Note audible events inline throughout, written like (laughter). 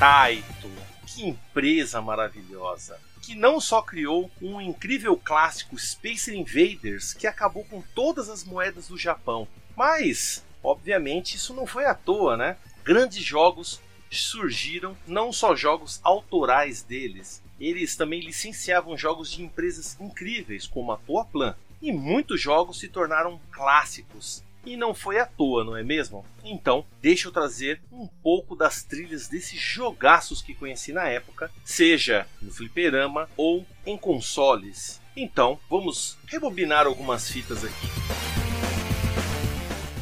Taito, que empresa maravilhosa! Que não só criou um incrível clássico Space Invaders que acabou com todas as moedas do Japão, mas, obviamente, isso não foi à toa, né? Grandes jogos surgiram, não só jogos autorais deles, eles também licenciavam jogos de empresas incríveis como a Toaplan, e muitos jogos se tornaram clássicos. E não foi à toa, não é mesmo? Então, deixa eu trazer um pouco das trilhas desses jogaços que conheci na época, seja no fliperama ou em consoles. Então, vamos rebobinar algumas fitas aqui.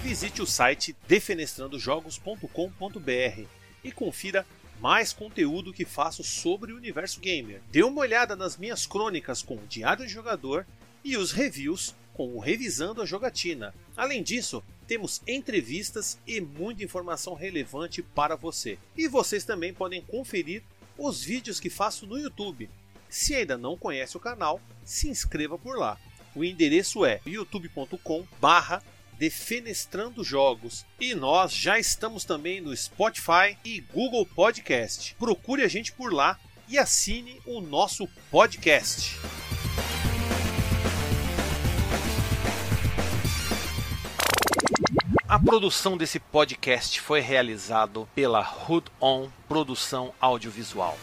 Visite o site defenestrandojogos.com.br e confira mais conteúdo que faço sobre o universo gamer. Dê uma olhada nas minhas crônicas com o Diário de Jogador e os reviews com o Revisando a Jogatina. Além disso, temos entrevistas e muita informação relevante para você. E vocês também podem conferir os vídeos que faço no YouTube. Se ainda não conhece o canal, se inscreva por lá. O endereço é youtube.com/barra Defenestrando Jogos. E nós já estamos também no Spotify e Google Podcast. Procure a gente por lá e assine o nosso podcast. A produção desse podcast foi realizado pela Hood On Produção Audiovisual.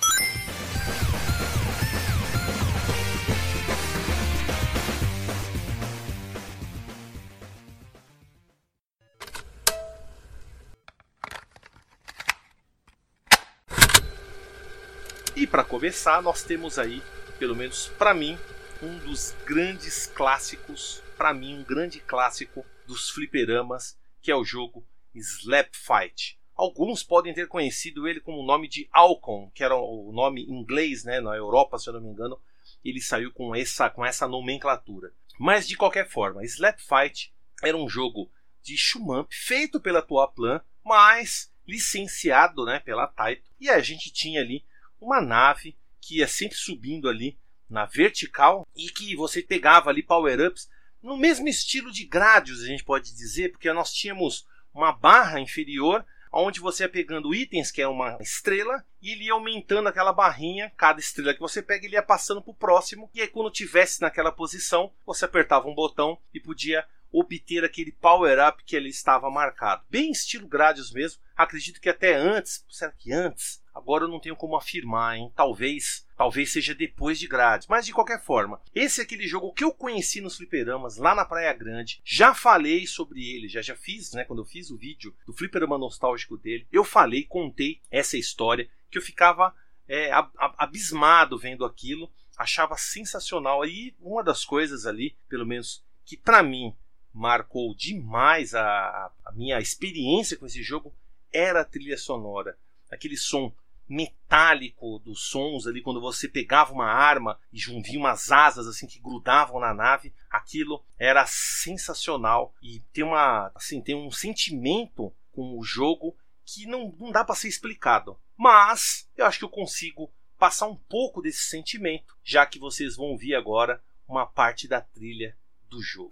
E para começar, nós temos aí, pelo menos para mim, um dos grandes clássicos, para mim um grande clássico dos fliperamas que é o jogo Slap Fight. Alguns podem ter conhecido ele como o nome de Alcon, que era o nome inglês, né, na Europa, se eu não me engano, ele saiu com essa, com essa nomenclatura. Mas de qualquer forma, Slap Fight era um jogo de shumamp feito pela Toaplan, mas licenciado, né, pela Taito. E a gente tinha ali uma nave que ia sempre subindo ali na vertical e que você pegava ali power-ups no mesmo estilo de Gradius, a gente pode dizer, porque nós tínhamos uma barra inferior onde você ia pegando itens, que é uma estrela, e ele ia aumentando aquela barrinha, cada estrela que você pega, ele ia passando para o próximo, e aí quando tivesse naquela posição, você apertava um botão e podia obter aquele power-up que ele estava marcado. Bem estilo Gradius mesmo, acredito que até antes, será que antes? Agora eu não tenho como afirmar, hein? Talvez, talvez seja depois de grades. Mas de qualquer forma, esse é aquele jogo que eu conheci nos fliperamas lá na Praia Grande. Já falei sobre ele, já já fiz, né? Quando eu fiz o vídeo do fliperama nostálgico dele, eu falei, contei essa história que eu ficava é, abismado vendo aquilo, achava sensacional. E uma das coisas ali, pelo menos que para mim marcou demais a, a minha experiência com esse jogo era a trilha sonora. Aquele som metálico dos sons ali quando você pegava uma arma e junvia umas asas assim que grudavam na nave aquilo era sensacional. E tem uma assim tem um sentimento com o jogo que não, não dá para ser explicado. Mas eu acho que eu consigo passar um pouco desse sentimento já que vocês vão ouvir agora uma parte da trilha do jogo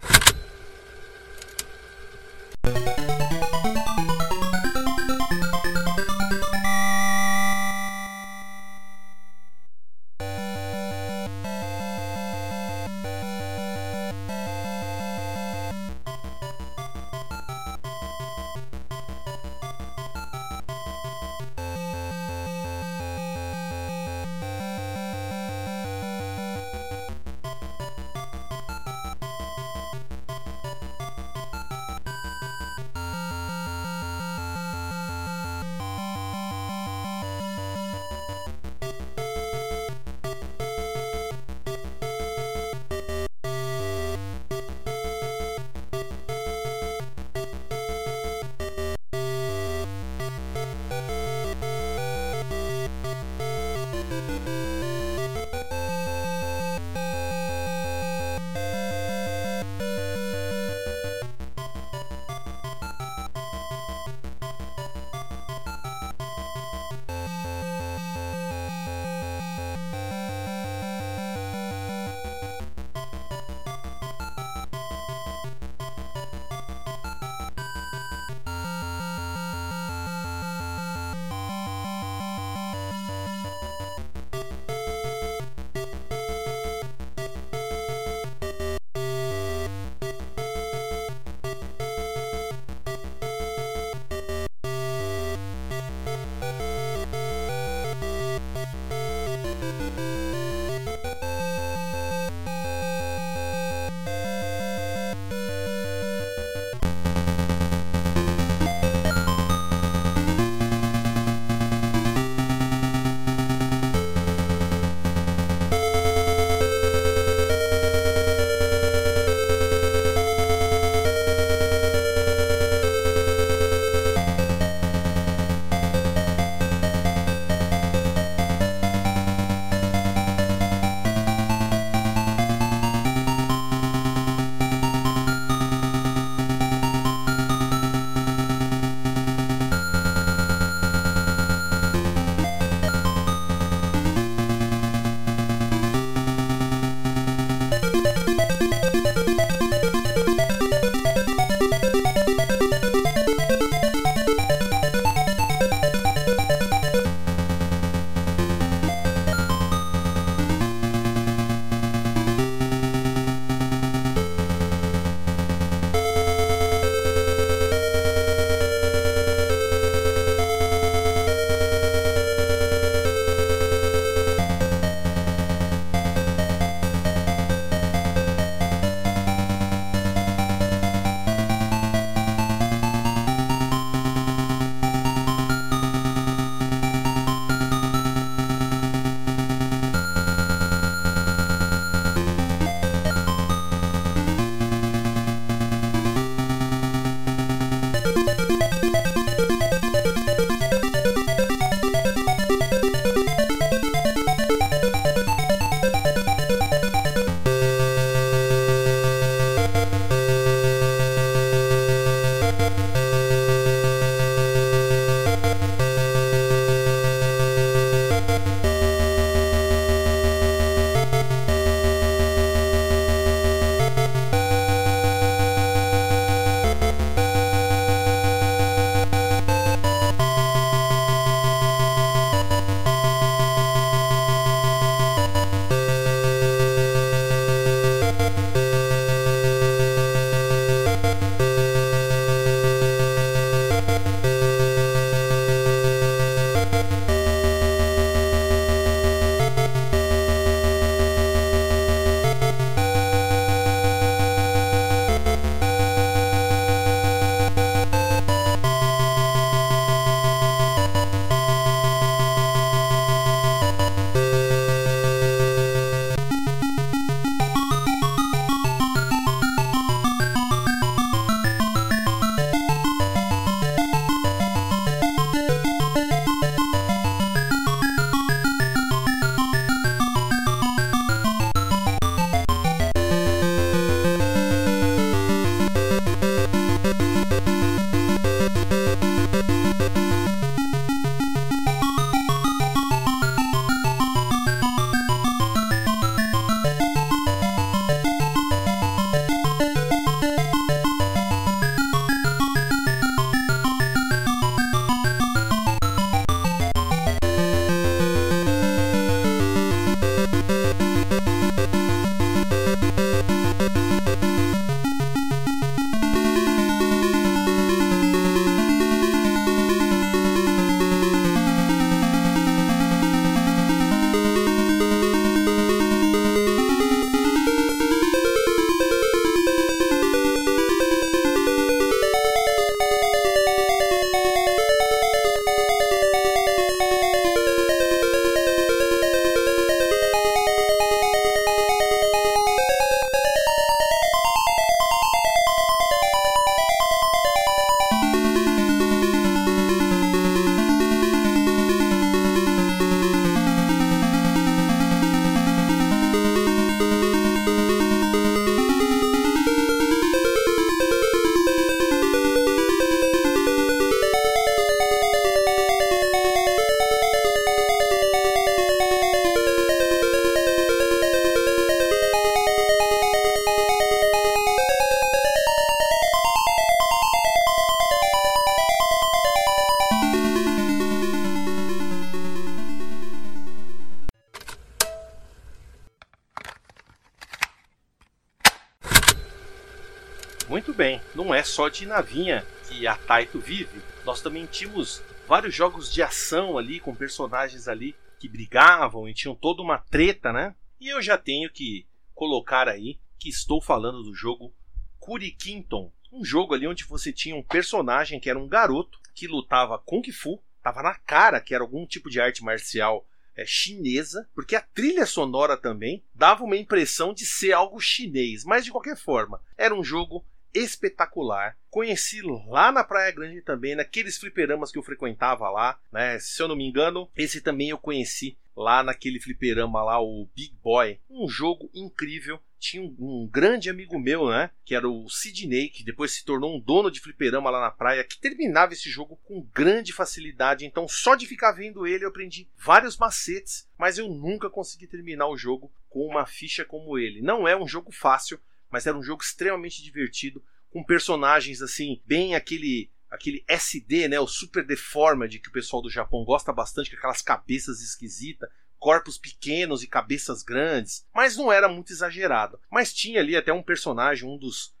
Muito bem, não é só de navinha que a Taito vive. Nós também tínhamos vários jogos de ação ali com personagens ali que brigavam e tinham toda uma treta, né? E eu já tenho que colocar aí que estou falando do jogo Kurikinton, um jogo ali onde você tinha um personagem que era um garoto que lutava Kung Fu, tava na cara que era algum tipo de arte marcial é, chinesa, porque a trilha sonora também dava uma impressão de ser algo chinês, mas de qualquer forma, era um jogo espetacular. Conheci lá na Praia Grande também, naqueles fliperamas que eu frequentava lá, né? Se eu não me engano, esse também eu conheci lá naquele fliperama lá, o Big Boy. Um jogo incrível. Tinha um, um, grande amigo meu, né? Que era o Sidney, que depois se tornou um dono de fliperama lá na praia, que terminava esse jogo com grande facilidade. Então, só de ficar vendo ele, eu aprendi vários macetes, mas eu nunca consegui terminar o jogo com uma ficha como ele. Não é um jogo fácil, mas era um jogo extremamente divertido, com personagens assim, bem aquele aquele SD, né, o Super Deformed que o pessoal do Japão gosta bastante, com aquelas cabeças esquisitas, corpos pequenos e cabeças grandes, mas não era muito exagerado. Mas tinha ali até um personagem, um dos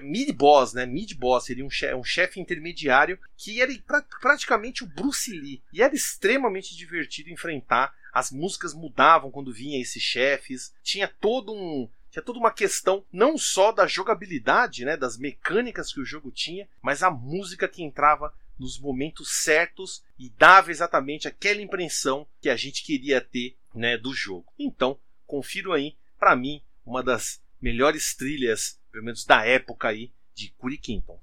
mid-boss, né? Mid-boss seria um chefe, um chefe intermediário que era pra, praticamente o Bruce Lee. E era extremamente divertido enfrentar. As músicas mudavam quando vinha esses chefes. Tinha todo um tinha toda uma questão não só da jogabilidade, né, das mecânicas que o jogo tinha, mas a música que entrava nos momentos certos e dava exatamente aquela impressão que a gente queria ter, né, do jogo. Então, confiro aí, para mim, uma das melhores trilhas, pelo menos da época aí, de Kurikinton.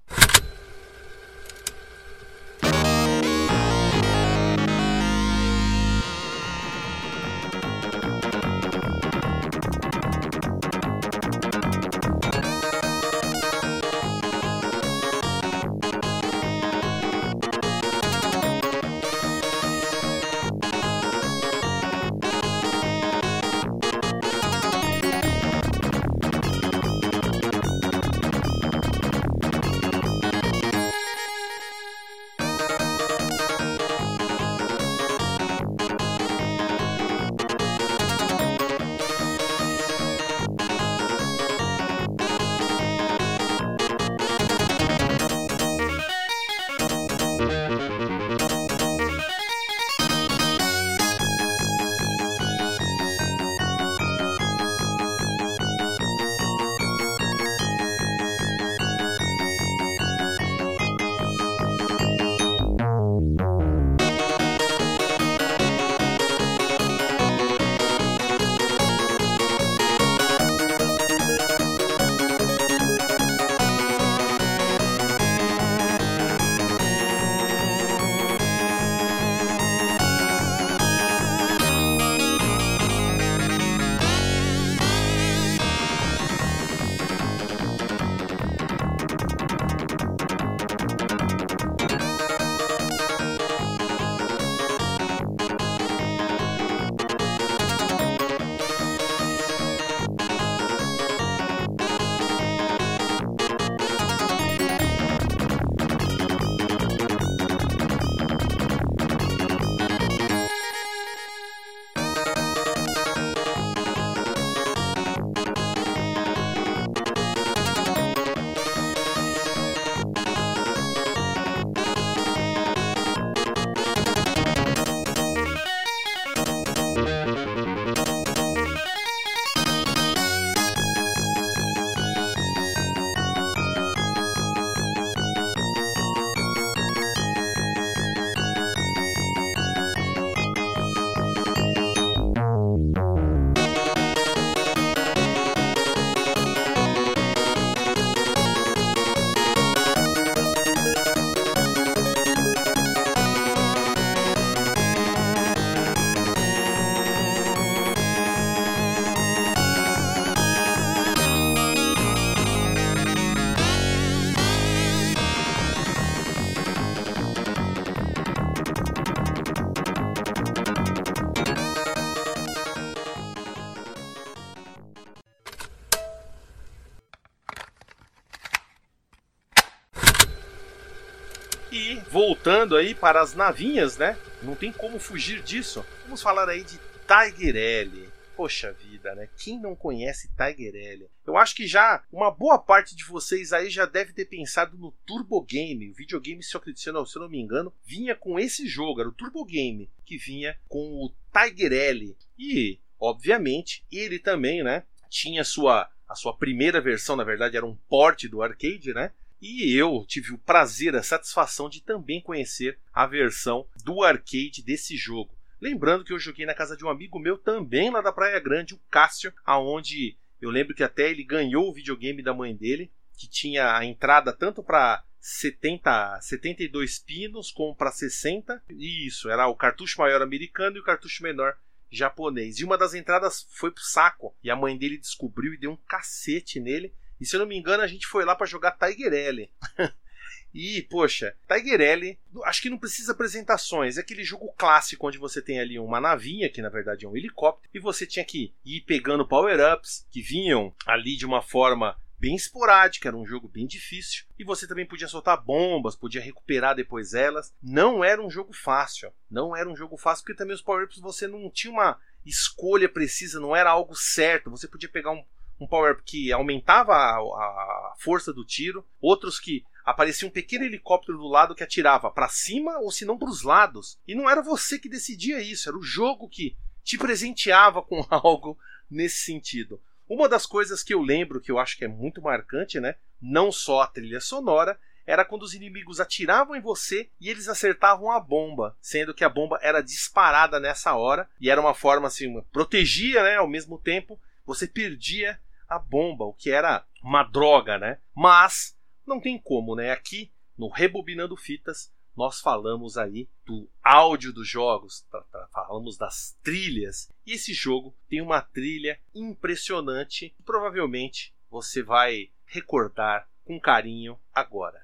Voltando aí para as navinhas, né? Não tem como fugir disso. Vamos falar aí de Tiger L. Poxa vida, né? Quem não conhece Tiger L? Eu acho que já uma boa parte de vocês aí já deve ter pensado no Turbo Game. O videogame, se eu, se eu não me engano, vinha com esse jogo, era o Turbo Game, que vinha com o Tiger L. E, obviamente, ele também, né? Tinha sua, a sua primeira versão, na verdade, era um port do arcade, né? E eu tive o prazer, a satisfação de também conhecer a versão do arcade desse jogo. Lembrando que eu joguei na casa de um amigo meu também lá da Praia Grande, o Cássio, aonde eu lembro que até ele ganhou o videogame da mãe dele, que tinha a entrada tanto para 70, 72 pinos como para 60. E isso, era o cartucho maior americano e o cartucho menor japonês. E uma das entradas foi pro saco. E a mãe dele descobriu e deu um cacete nele. E se eu não me engano, a gente foi lá para jogar Tiger L. (laughs) E, poxa, Tiger L, acho que não precisa apresentações. É aquele jogo clássico onde você tem ali uma navinha, que na verdade é um helicóptero, e você tinha que ir pegando power-ups que vinham ali de uma forma bem esporádica, era um jogo bem difícil. E você também podia soltar bombas, podia recuperar depois elas. Não era um jogo fácil. Não era um jogo fácil, porque também os power-ups você não tinha uma escolha precisa, não era algo certo. Você podia pegar um, um power-up que aumentava a, a força do tiro, outros que aparecia um pequeno helicóptero do lado que atirava para cima ou se não para os lados. E não era você que decidia isso, era o jogo que te presenteava com (laughs) algo nesse sentido. Uma das coisas que eu lembro que eu acho que é muito marcante, né? Não só a trilha sonora, era quando os inimigos atiravam em você e eles acertavam a bomba, sendo que a bomba era disparada nessa hora e era uma forma assim, protegia, né, ao mesmo tempo, você perdia a bomba, o que era uma droga, né? Mas não tem como, né? Aqui no Rebobinando Fitas nós falamos aí do áudio dos jogos, falamos das trilhas. E esse jogo tem uma trilha impressionante, provavelmente você vai recordar com carinho agora.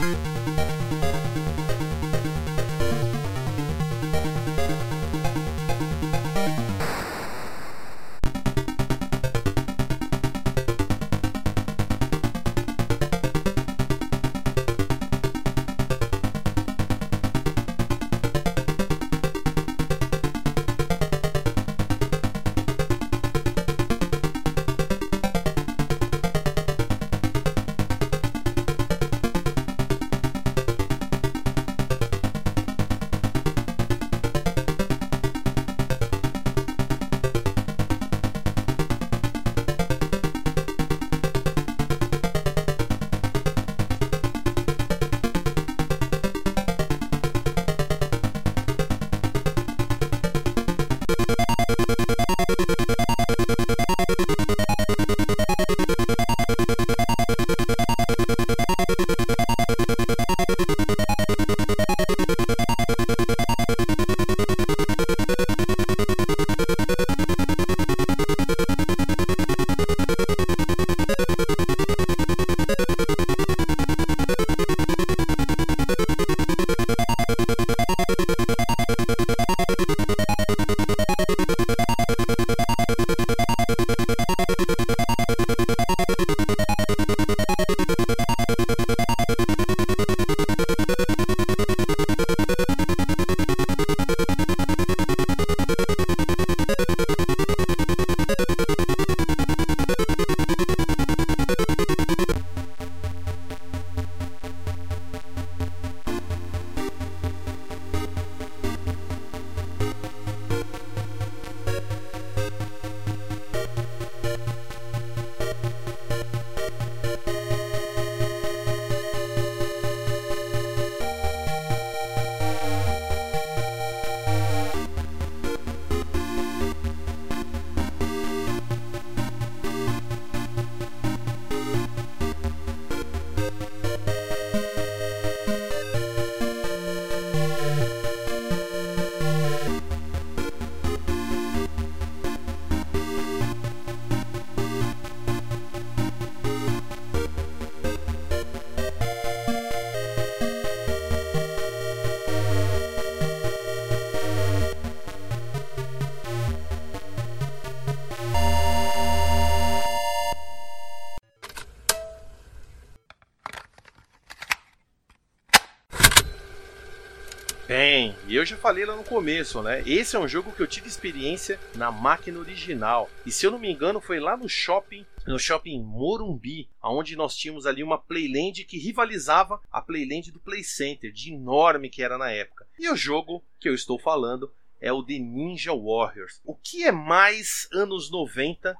Tem, falei lá no começo, né? Esse é um jogo que eu tive experiência na máquina original. E se eu não me engano, foi lá no shopping, no shopping Morumbi, onde nós tínhamos ali uma Playland que rivalizava a Playland do Play Center, de enorme que era na época. E o jogo que eu estou falando é o The Ninja Warriors. O que é mais anos 90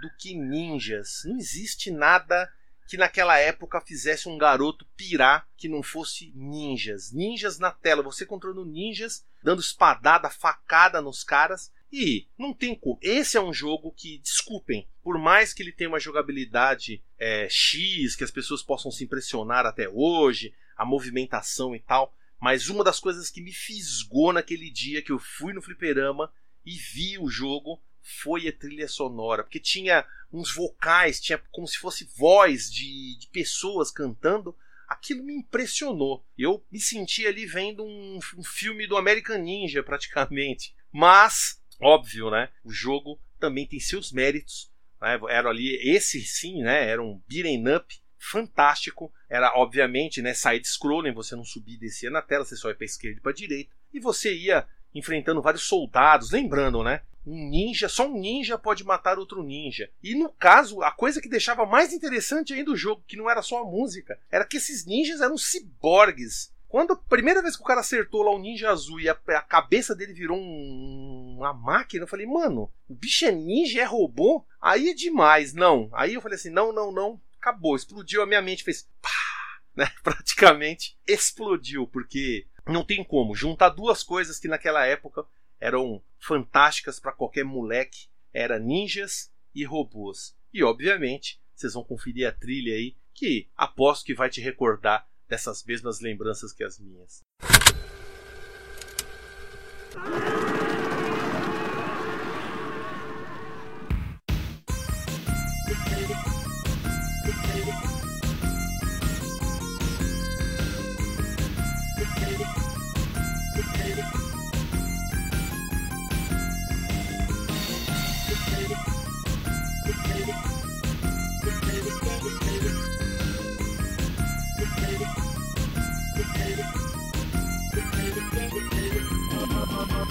do que ninjas? Não existe nada que naquela época fizesse um garoto pirar que não fosse ninjas. Ninjas na tela, você controlando ninjas, dando espadada, facada nos caras. E não tem como. Esse é um jogo que, desculpem, por mais que ele tenha uma jogabilidade é, X, que as pessoas possam se impressionar até hoje, a movimentação e tal, mas uma das coisas que me fisgou naquele dia que eu fui no fliperama e vi o jogo foi a trilha sonora, porque tinha uns vocais, tinha como se fosse voz de, de pessoas cantando. Aquilo me impressionou. Eu me senti ali vendo um, um filme do American Ninja, (laughs) praticamente. Mas, óbvio, né? O jogo também tem seus méritos. Né? Era ali, esse sim, né? Era um beat'em up fantástico. Era, obviamente, né, side-scrolling, você não subia e descia na tela, você só ia para esquerda e para direita. E você ia enfrentando vários soldados, lembrando, né? Um ninja, só um ninja pode matar outro ninja. E no caso, a coisa que deixava mais interessante ainda o jogo, que não era só a música, era que esses ninjas eram ciborgues. Quando a primeira vez que o cara acertou lá o ninja azul e a, a cabeça dele virou um, uma máquina, eu falei, mano, o bicho é ninja, é robô? Aí é demais, não. Aí eu falei assim, não, não, não, acabou, explodiu a minha mente, fez pá, (laughs) né? Praticamente explodiu, porque não tem como juntar duas coisas que naquela época eram fantásticas para qualquer moleque, era ninjas e robôs. E obviamente, vocês vão conferir a trilha aí, que aposto que vai te recordar dessas mesmas lembranças que as minhas.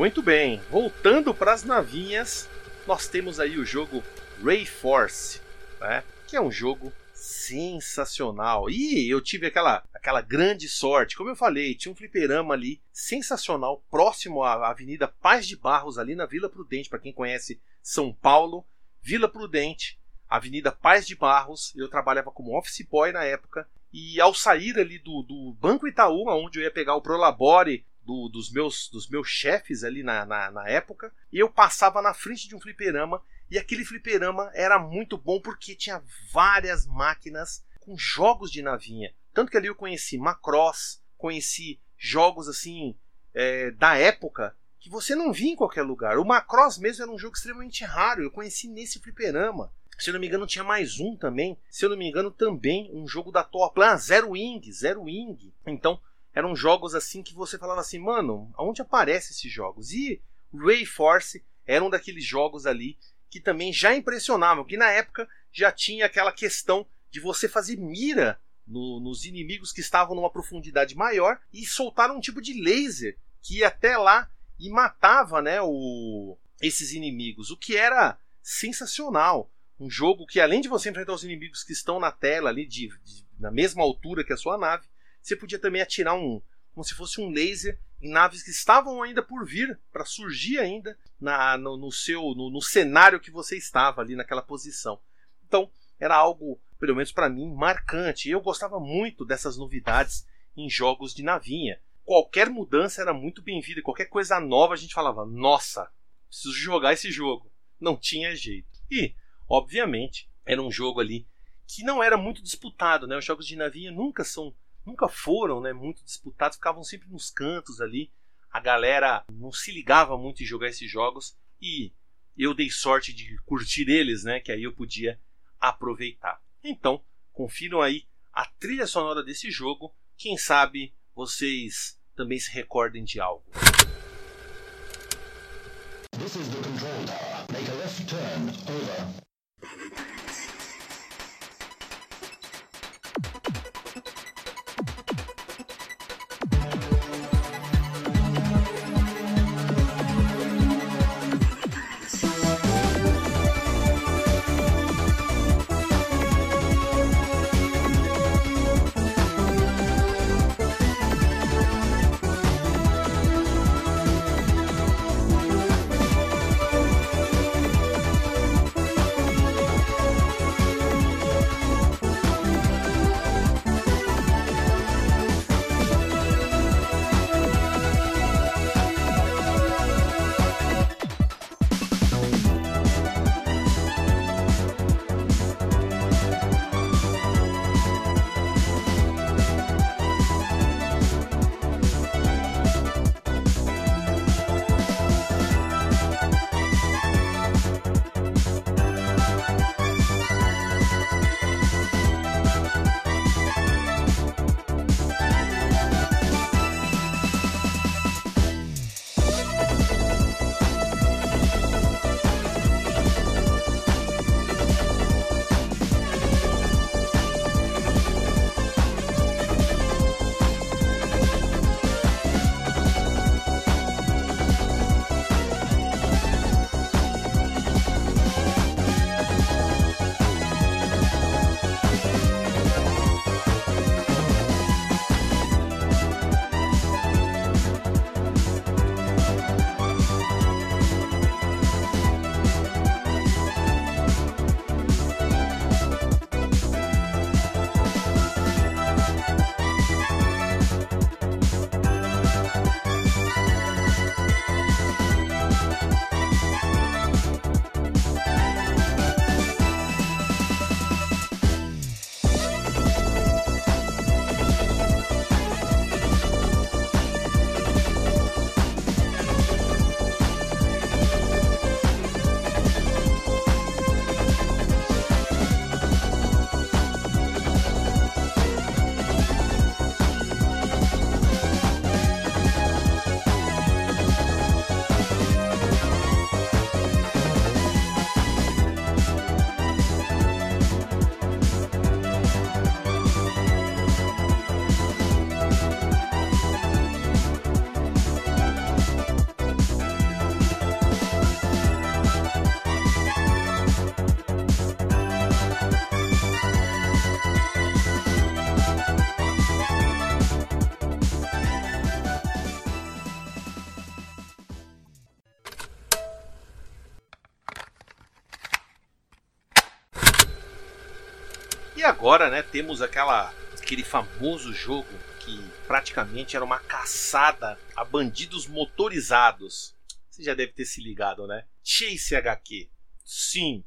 Muito bem, voltando para as navinhas, nós temos aí o jogo Ray Force, né? que é um jogo sensacional. E eu tive aquela, aquela grande sorte, como eu falei, tinha um fliperama ali sensacional, próximo à Avenida Paz de Barros, ali na Vila Prudente, para quem conhece São Paulo, Vila Prudente, Avenida Paz de Barros. Eu trabalhava como office boy na época. E ao sair ali do, do Banco Itaú, onde eu ia pegar o Prolabore do, dos meus, dos meus chefes ali na, na, na época, eu passava na frente de um fliperama e aquele fliperama era muito bom porque tinha várias máquinas com jogos de navinha. Tanto que ali eu conheci Macross, conheci jogos assim é, da época que você não via em qualquer lugar. O Macross mesmo era um jogo extremamente raro, eu conheci nesse fliperama. Se eu não me engano, tinha mais um também. Se eu não me engano, também um jogo da Top. Ah, Zero Wing, Zero Wing. Então, eram jogos assim que você falava assim, mano, aonde aparecem esses jogos? E Ray Force era um daqueles jogos ali que também já impressionavam, que na época já tinha aquela questão de você fazer mira no, nos inimigos que estavam numa profundidade maior e soltar um tipo de laser que ia até lá e matava né, o, esses inimigos, o que era sensacional um jogo que além de você enfrentar os inimigos que estão na tela ali de, de, na mesma altura que a sua nave, você podia também atirar um como se fosse um laser em naves que estavam ainda por vir para surgir ainda na, no, no seu no, no, cenário que você estava ali naquela posição. Então era algo, pelo menos para mim, marcante. Eu gostava muito dessas novidades em jogos de navinha. Qualquer mudança era muito bem-vinda, qualquer coisa nova a gente falava: nossa, preciso jogar esse jogo. Não tinha jeito. E Obviamente, era um jogo ali que não era muito disputado, né? Os jogos de navinha nunca são, nunca foram, né, muito disputados, ficavam sempre nos cantos ali. A galera não se ligava muito em jogar esses jogos e eu dei sorte de curtir eles, né, que aí eu podia aproveitar. Então, confiram aí a trilha sonora desse jogo, quem sabe vocês também se recordem de algo. This is the control tower. Make a left turn. Over. E agora, né, temos aquela aquele famoso jogo que praticamente era uma caçada a bandidos motorizados. Você já deve ter se ligado, né? Chase HQ. Sim,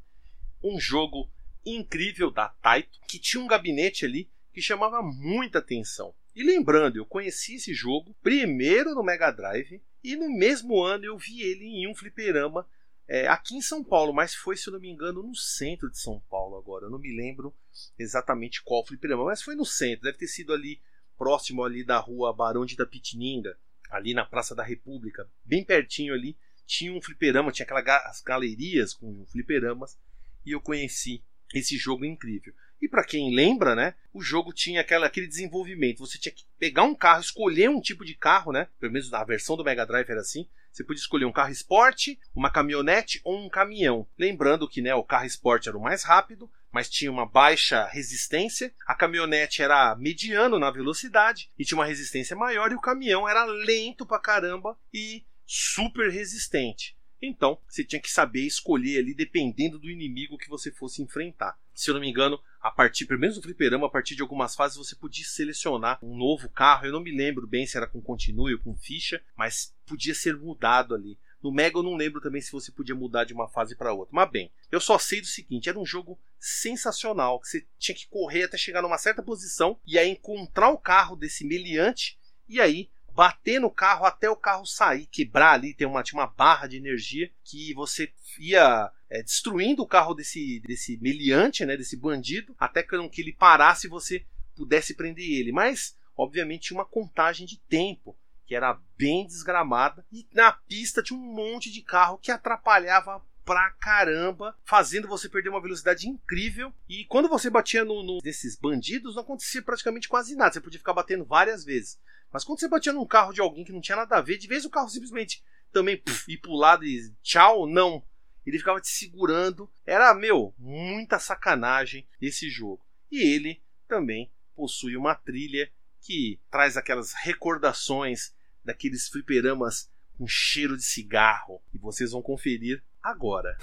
um jogo incrível da Taito que tinha um gabinete ali que chamava muita atenção. E lembrando, eu conheci esse jogo primeiro no Mega Drive e no mesmo ano eu vi ele em um fliperama é, aqui em São Paulo, mas foi, se eu não me engano, no centro de São Paulo agora. Eu não me lembro exatamente qual fliperama, mas foi no centro. Deve ter sido ali próximo ali da rua Barão de Itapetininga, ali na Praça da República, bem pertinho ali. Tinha um fliperama, tinha aquelas galerias com fliperamas e eu conheci esse jogo incrível. E para quem lembra, né, o jogo tinha aquela, aquele desenvolvimento. Você tinha que pegar um carro, escolher um tipo de carro, né? Pelo menos na versão do Mega Drive era assim. Você podia escolher um carro esporte, uma caminhonete ou um caminhão. Lembrando que né, o carro esporte era o mais rápido, mas tinha uma baixa resistência. A caminhonete era mediano na velocidade e tinha uma resistência maior. E o caminhão era lento pra caramba e super resistente. Então, você tinha que saber escolher ali dependendo do inimigo que você fosse enfrentar. Se eu não me engano, a partir, pelo menos no fliperama, a partir de algumas fases você podia selecionar um novo carro. Eu não me lembro bem se era com continue ou com ficha, mas podia ser mudado ali. No Mega eu não lembro também se você podia mudar de uma fase para outra. Mas bem, eu só sei do seguinte: era um jogo sensacional. Que você tinha que correr até chegar numa certa posição e aí encontrar o carro desse meliante e aí bater no carro até o carro sair, quebrar ali, tem uma, tinha uma barra de energia que você ia é, destruindo o carro desse, desse meliante, né, desse bandido, até que, que ele parasse e você pudesse prender ele. Mas, obviamente, tinha uma contagem de tempo que era bem desgramada e na pista tinha um monte de carro que atrapalhava pra caramba, fazendo você perder uma velocidade incrível. E quando você batia no, no desses bandidos, não acontecia praticamente quase nada. Você podia ficar batendo várias vezes. Mas quando você batia num carro de alguém que não tinha nada a ver, de vez o carro simplesmente também puf, ir pro lado e tchau, não. Ele ficava te segurando. Era, meu, muita sacanagem esse jogo. E ele também possui uma trilha que traz aquelas recordações daqueles fliperamas com cheiro de cigarro. E vocês vão conferir agora.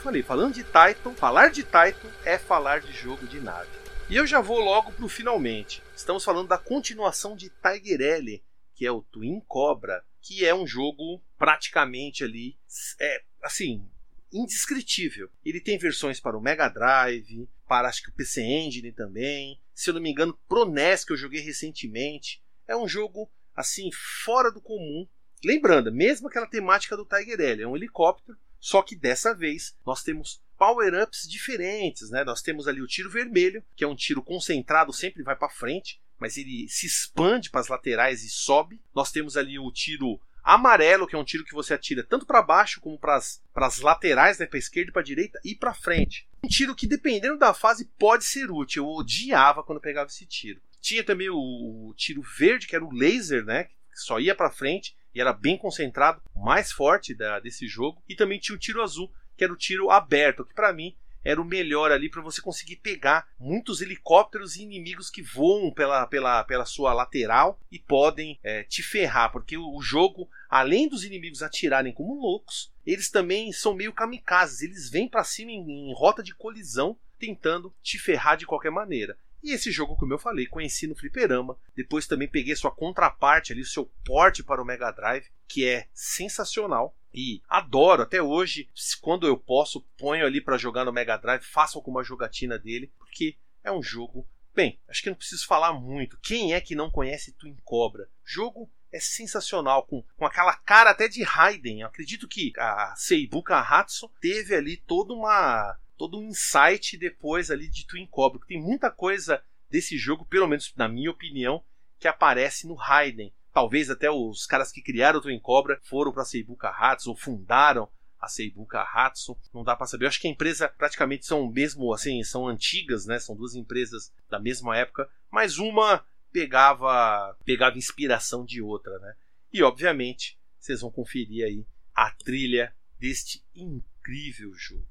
Eu falei, falando de Titan, falar de Titan é falar de jogo de nave. E eu já vou logo pro finalmente. Estamos falando da continuação de Tiger L, que é o Twin Cobra, que é um jogo praticamente ali, é, assim, indescritível. Ele tem versões para o Mega Drive, para acho que o PC Engine também. Se eu não me engano, Pro NES que eu joguei recentemente. É um jogo assim fora do comum. Lembrando, mesmo aquela temática do Tiger L, é um helicóptero só que dessa vez nós temos power-ups diferentes, né? Nós temos ali o tiro vermelho, que é um tiro concentrado, sempre vai para frente, mas ele se expande para as laterais e sobe. Nós temos ali o tiro amarelo, que é um tiro que você atira tanto para baixo como para as laterais, né, para esquerda, para direita e para frente. Um tiro que dependendo da fase pode ser útil. Eu odiava quando pegava esse tiro. Tinha também o, o tiro verde, que era o laser, né, que só ia para frente e era bem concentrado, mais forte da, desse jogo. E também tinha o tiro azul, que era o tiro aberto, que para mim era o melhor ali para você conseguir pegar muitos helicópteros e inimigos que voam pela, pela, pela sua lateral e podem é, te ferrar, porque o, o, jogo, além dos inimigos atirarem como loucos, eles também são meio kamikazes, eles vêm para cima em, em rota de colisão tentando te ferrar de qualquer maneira. E esse jogo, como eu falei, conheci no Fliperama. Depois também peguei sua contraparte ali, o seu porte para o Mega Drive, que é sensacional. E adoro até hoje, quando eu posso, ponho ali para jogar no Mega Drive, faço alguma jogatina dele, porque é um jogo. Bem, acho que não preciso falar muito. Quem é que não conhece Twin Cobra? Jogo é sensacional, com, com aquela cara até de Raiden. Acredito que a Seibuka Hatsu teve ali toda uma todo um insight depois ali de Twin Cobra. Tem muita coisa desse jogo, pelo menos na minha opinião, que aparece no Raiden. Talvez até os caras que criaram o Twin Cobra foram para a Seibuka Hatsu ou fundaram a Seibuka Hatsu, não dá para saber. Eu acho que a empresa praticamente são mesmo assim, são antigas, né? São duas empresas da mesma época, mas uma pegava pegava inspiração de outra, né? E obviamente, vocês vão conferir aí a trilha deste incrível jogo.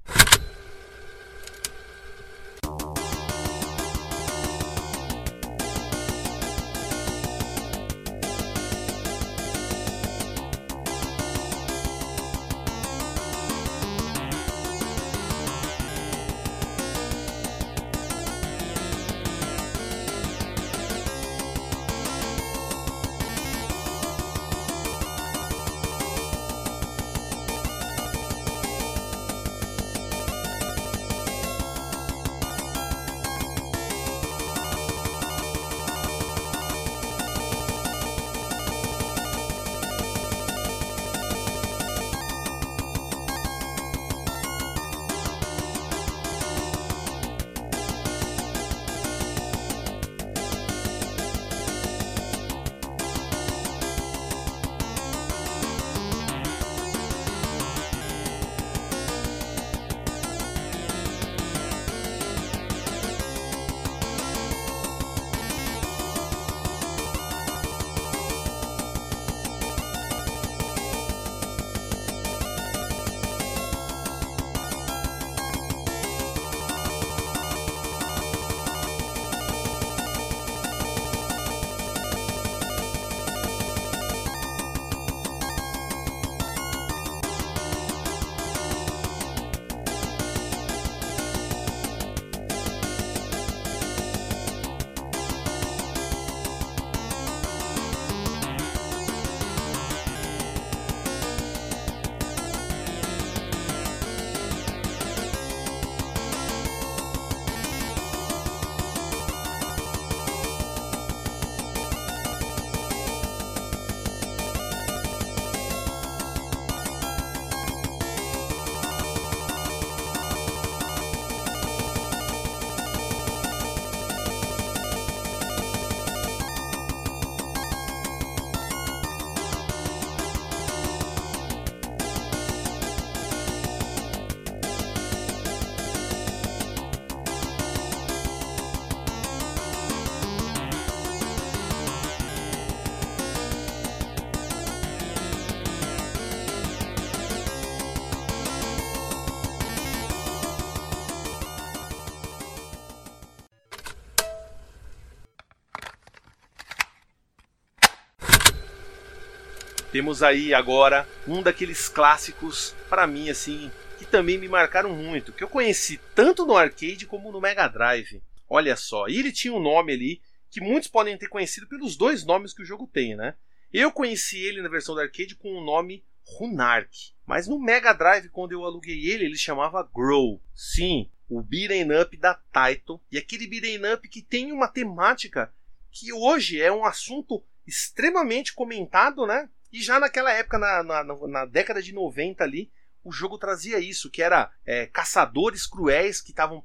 Temos aí agora um daqueles clássicos para mim assim que também me marcaram muito, que eu conheci tanto no arcade como no Mega Drive. Olha só, e ele tinha um nome ali que muitos podem ter conhecido pelos dois nomes que o jogo tem, né? Eu conheci ele na versão do arcade com o nome Runark, mas no Mega Drive quando eu aluguei ele, ele chamava Grow. Sim, o beat'em up da Taito, e aquele beat'em up que tem uma temática que hoje é um assunto extremamente comentado, né? E já naquela época, na, na, na década de 90 ali, o jogo trazia isso, que era é, caçadores cruéis que estavam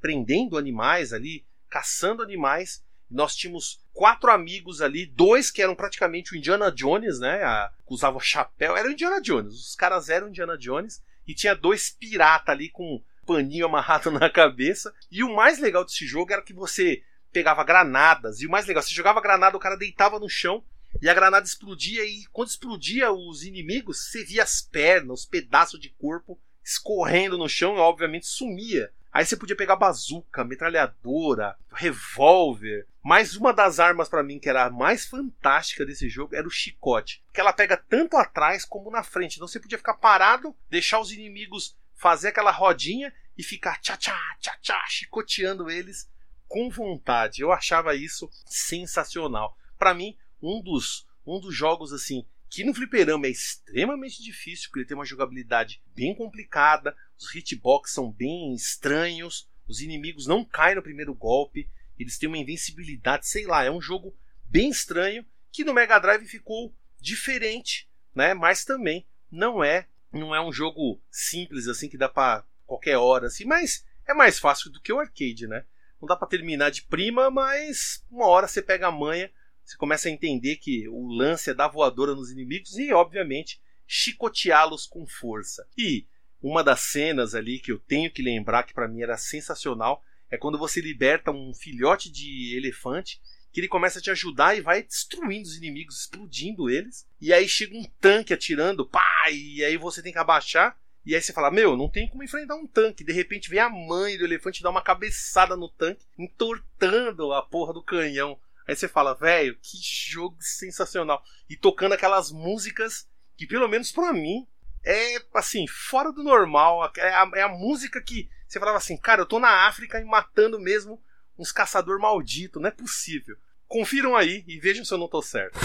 prendendo animais ali, caçando animais, Nós tínhamos quatro amigos ali, dois que eram praticamente o Indiana Jones, né? A, que usava chapéu. Era o Indiana Jones. Os caras eram Indiana Jones. E tinha dois pirata ali com paninho amarrado (laughs) na cabeça. E o mais legal desse jogo era que você pegava granadas. E o mais legal, você jogava granada, o cara deitava no chão e a granada explodia. E quando explodia os inimigos, você via as pernas, os pedaços de corpo escorrendo no chão e obviamente sumia. Aí você podia pegar bazuca, metralhadora, revólver. Mas uma das armas para mim que era a mais fantástica desse jogo era o chicote, que ela pega tanto atrás como na frente. Então você podia ficar parado, deixar os inimigos fazer aquela rodinha e ficar tchá tchá tchá tchá chicoteando eles com vontade. Eu achava isso sensacional. Para mim, um dos um dos jogos assim que no fliperama é extremamente difícil, porque ele tem uma jogabilidade bem complicada, os hitbox são bem estranhos, os inimigos não caem no primeiro golpe, eles têm uma invencibilidade, sei lá, é um jogo bem estranho que no Mega Drive ficou diferente, né? Mas também não é não é um jogo simples assim que dá para qualquer hora assim, mas é mais fácil do que o arcade, né? Não dá para terminar de prima, mas uma hora você pega a manha, você começa a entender que o lance é dar voadora nos inimigos e, obviamente, chicoteá-los com força. E uma das cenas ali que eu tenho que lembrar que para mim era sensacional é quando você liberta um filhote de elefante que ele começa a te ajudar e vai destruindo os inimigos, explodindo eles. E aí chega um tanque atirando, pá, e aí você tem que abaixar e aí você fala, meu, não tem como enfrentar um tanque. De repente vem a mãe do elefante dar uma cabeçada no tanque, entortando a porra do canhão. Aí você fala, velho, que jogo sensacional. E tocando aquelas músicas que, pelo menos para mim, é assim, fora do normal. É a, é a, música que você falava assim, cara, eu tô na África e matando mesmo uns caçador maldito, não é possível. Confiram aí e vejam se eu não tô certo.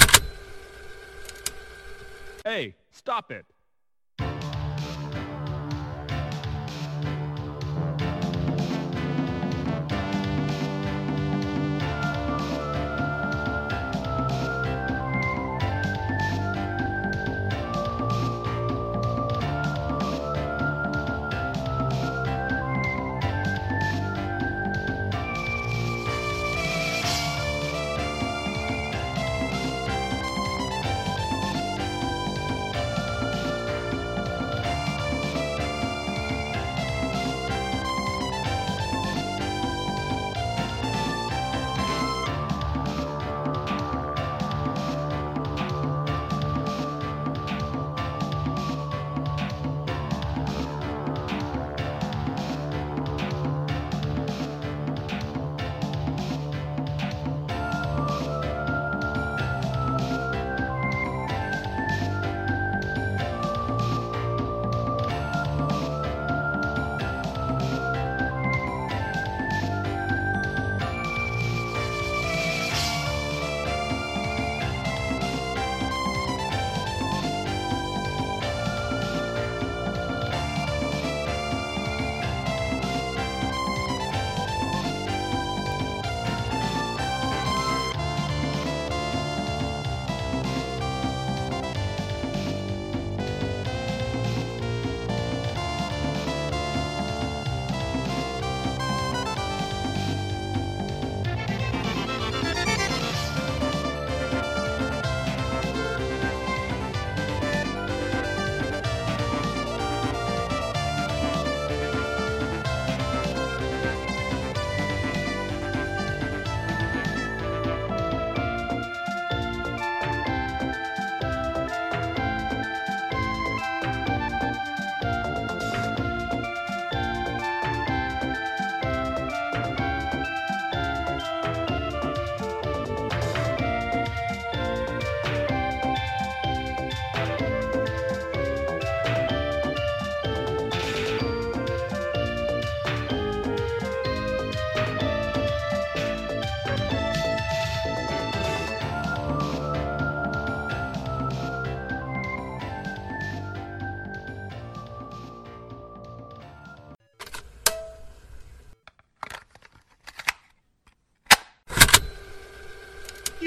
Hey, stop it.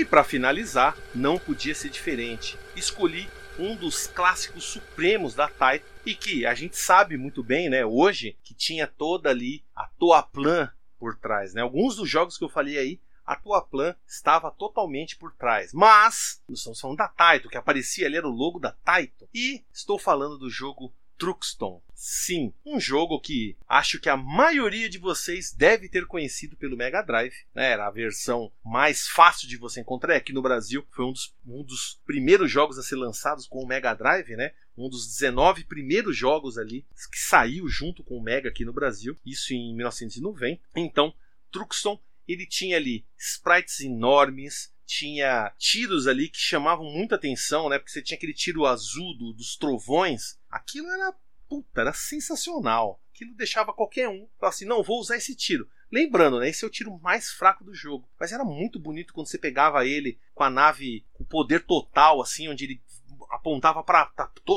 Para finalizar, não podia ser diferente. Escolhi um dos clássicos supremos da Taito e que a gente sabe muito bem, né, hoje, que tinha toda ali a Toaplan por trás, né? Alguns dos jogos que eu falei aí, a tua plan estava totalmente por trás. Mas, estamos falando da Taito, que aparecia ali era o logo da Taito. E estou falando do jogo Truxton. Sim, um jogo que acho que a maioria de vocês deve ter conhecido pelo Mega Drive. Né? Era a versão mais fácil de você encontrar. Aqui no Brasil foi um dos, um dos primeiros jogos a ser lançados com o Mega Drive, né? um dos 19 primeiros jogos ali que saiu junto com o Mega aqui no Brasil, isso em 1990. Então, Truxton ele tinha ali sprites enormes, tinha tiros ali que chamavam muita atenção, né? Porque você tinha aquele tiro azul do, dos trovões. Aquilo era puta, era sensacional. Aquilo deixava qualquer um falar assim: não, vou usar esse tiro. Lembrando, né, esse é o tiro mais fraco do jogo. Mas era muito bonito quando você pegava ele com a nave com poder total, assim, onde ele apontava para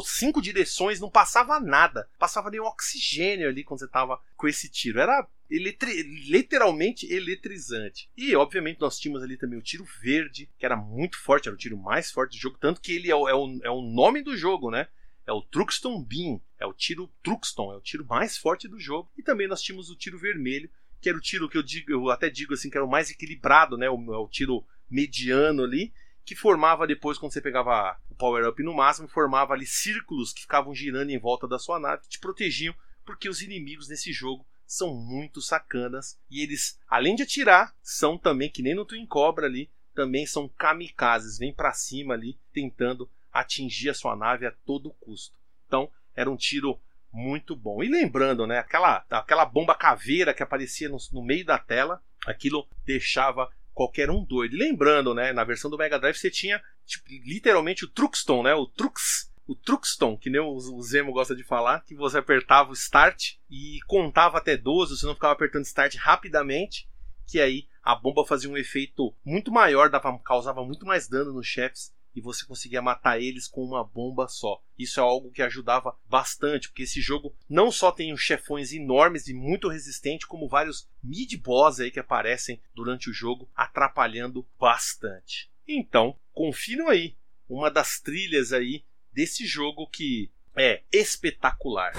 cinco direções, não passava nada. Passava nem oxigênio ali quando você tava com esse tiro. Era eletri literalmente eletrizante. E, obviamente, nós tínhamos ali também o tiro verde, que era muito forte, era o tiro mais forte do jogo, tanto que ele é o, é o, é o nome do jogo, né? É o Truxton Beam, é o tiro Truxton, é o tiro mais forte do jogo. E também nós tínhamos o tiro vermelho, que era o tiro que eu digo, eu até digo assim, que era o mais equilibrado, né? O, é o tiro mediano ali, que formava depois, quando você pegava o power-up no máximo, formava ali círculos que ficavam girando em volta da sua nave, que te protegiam, porque os inimigos nesse jogo são muito sacanas e eles, além de atirar, são também que nem no Twin Cobra ali, também são kamikazes, vêm para cima ali tentando atingir a sua nave a todo custo. Então, era um tiro muito bom. E lembrando, né, aquela, aquela bomba caveira que aparecia no, no meio da tela, aquilo deixava qualquer um doido. E lembrando, né, na versão do Mega Drive você tinha tipo, literalmente o Truxton, né, o Trux, o Truxton, que nem o Zemo gosta de falar, que você apertava o Start e contava até 12, você não ficava apertando Start rapidamente, que aí a bomba fazia um efeito muito maior, dava, causava muito mais dano nos chefes e você conseguia matar eles com uma bomba só. Isso é algo que ajudava bastante, porque esse jogo não só tem os chefões enormes e muito resistentes, como vários mid-boss aí que aparecem durante o jogo, atrapalhando bastante. Então, confiram aí uma das trilhas aí desse jogo que é espetacular.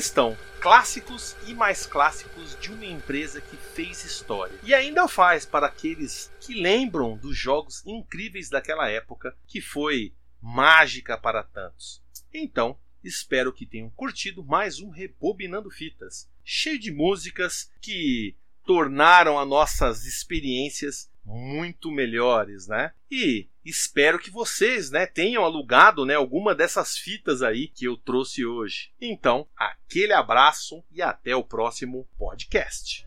Estão clássicos e mais clássicos de uma empresa que fez história. E ainda faz para aqueles que lembram dos jogos incríveis daquela época, que foi mágica para tantos. Então, espero que tenham curtido mais um Rebobinando Fitas, cheio de músicas que tornaram as nossas experiências muito melhores, né? E espero que vocês, né, tenham alugado, né, alguma dessas fitas aí que eu trouxe hoje. Então, aquele abraço e até o próximo podcast.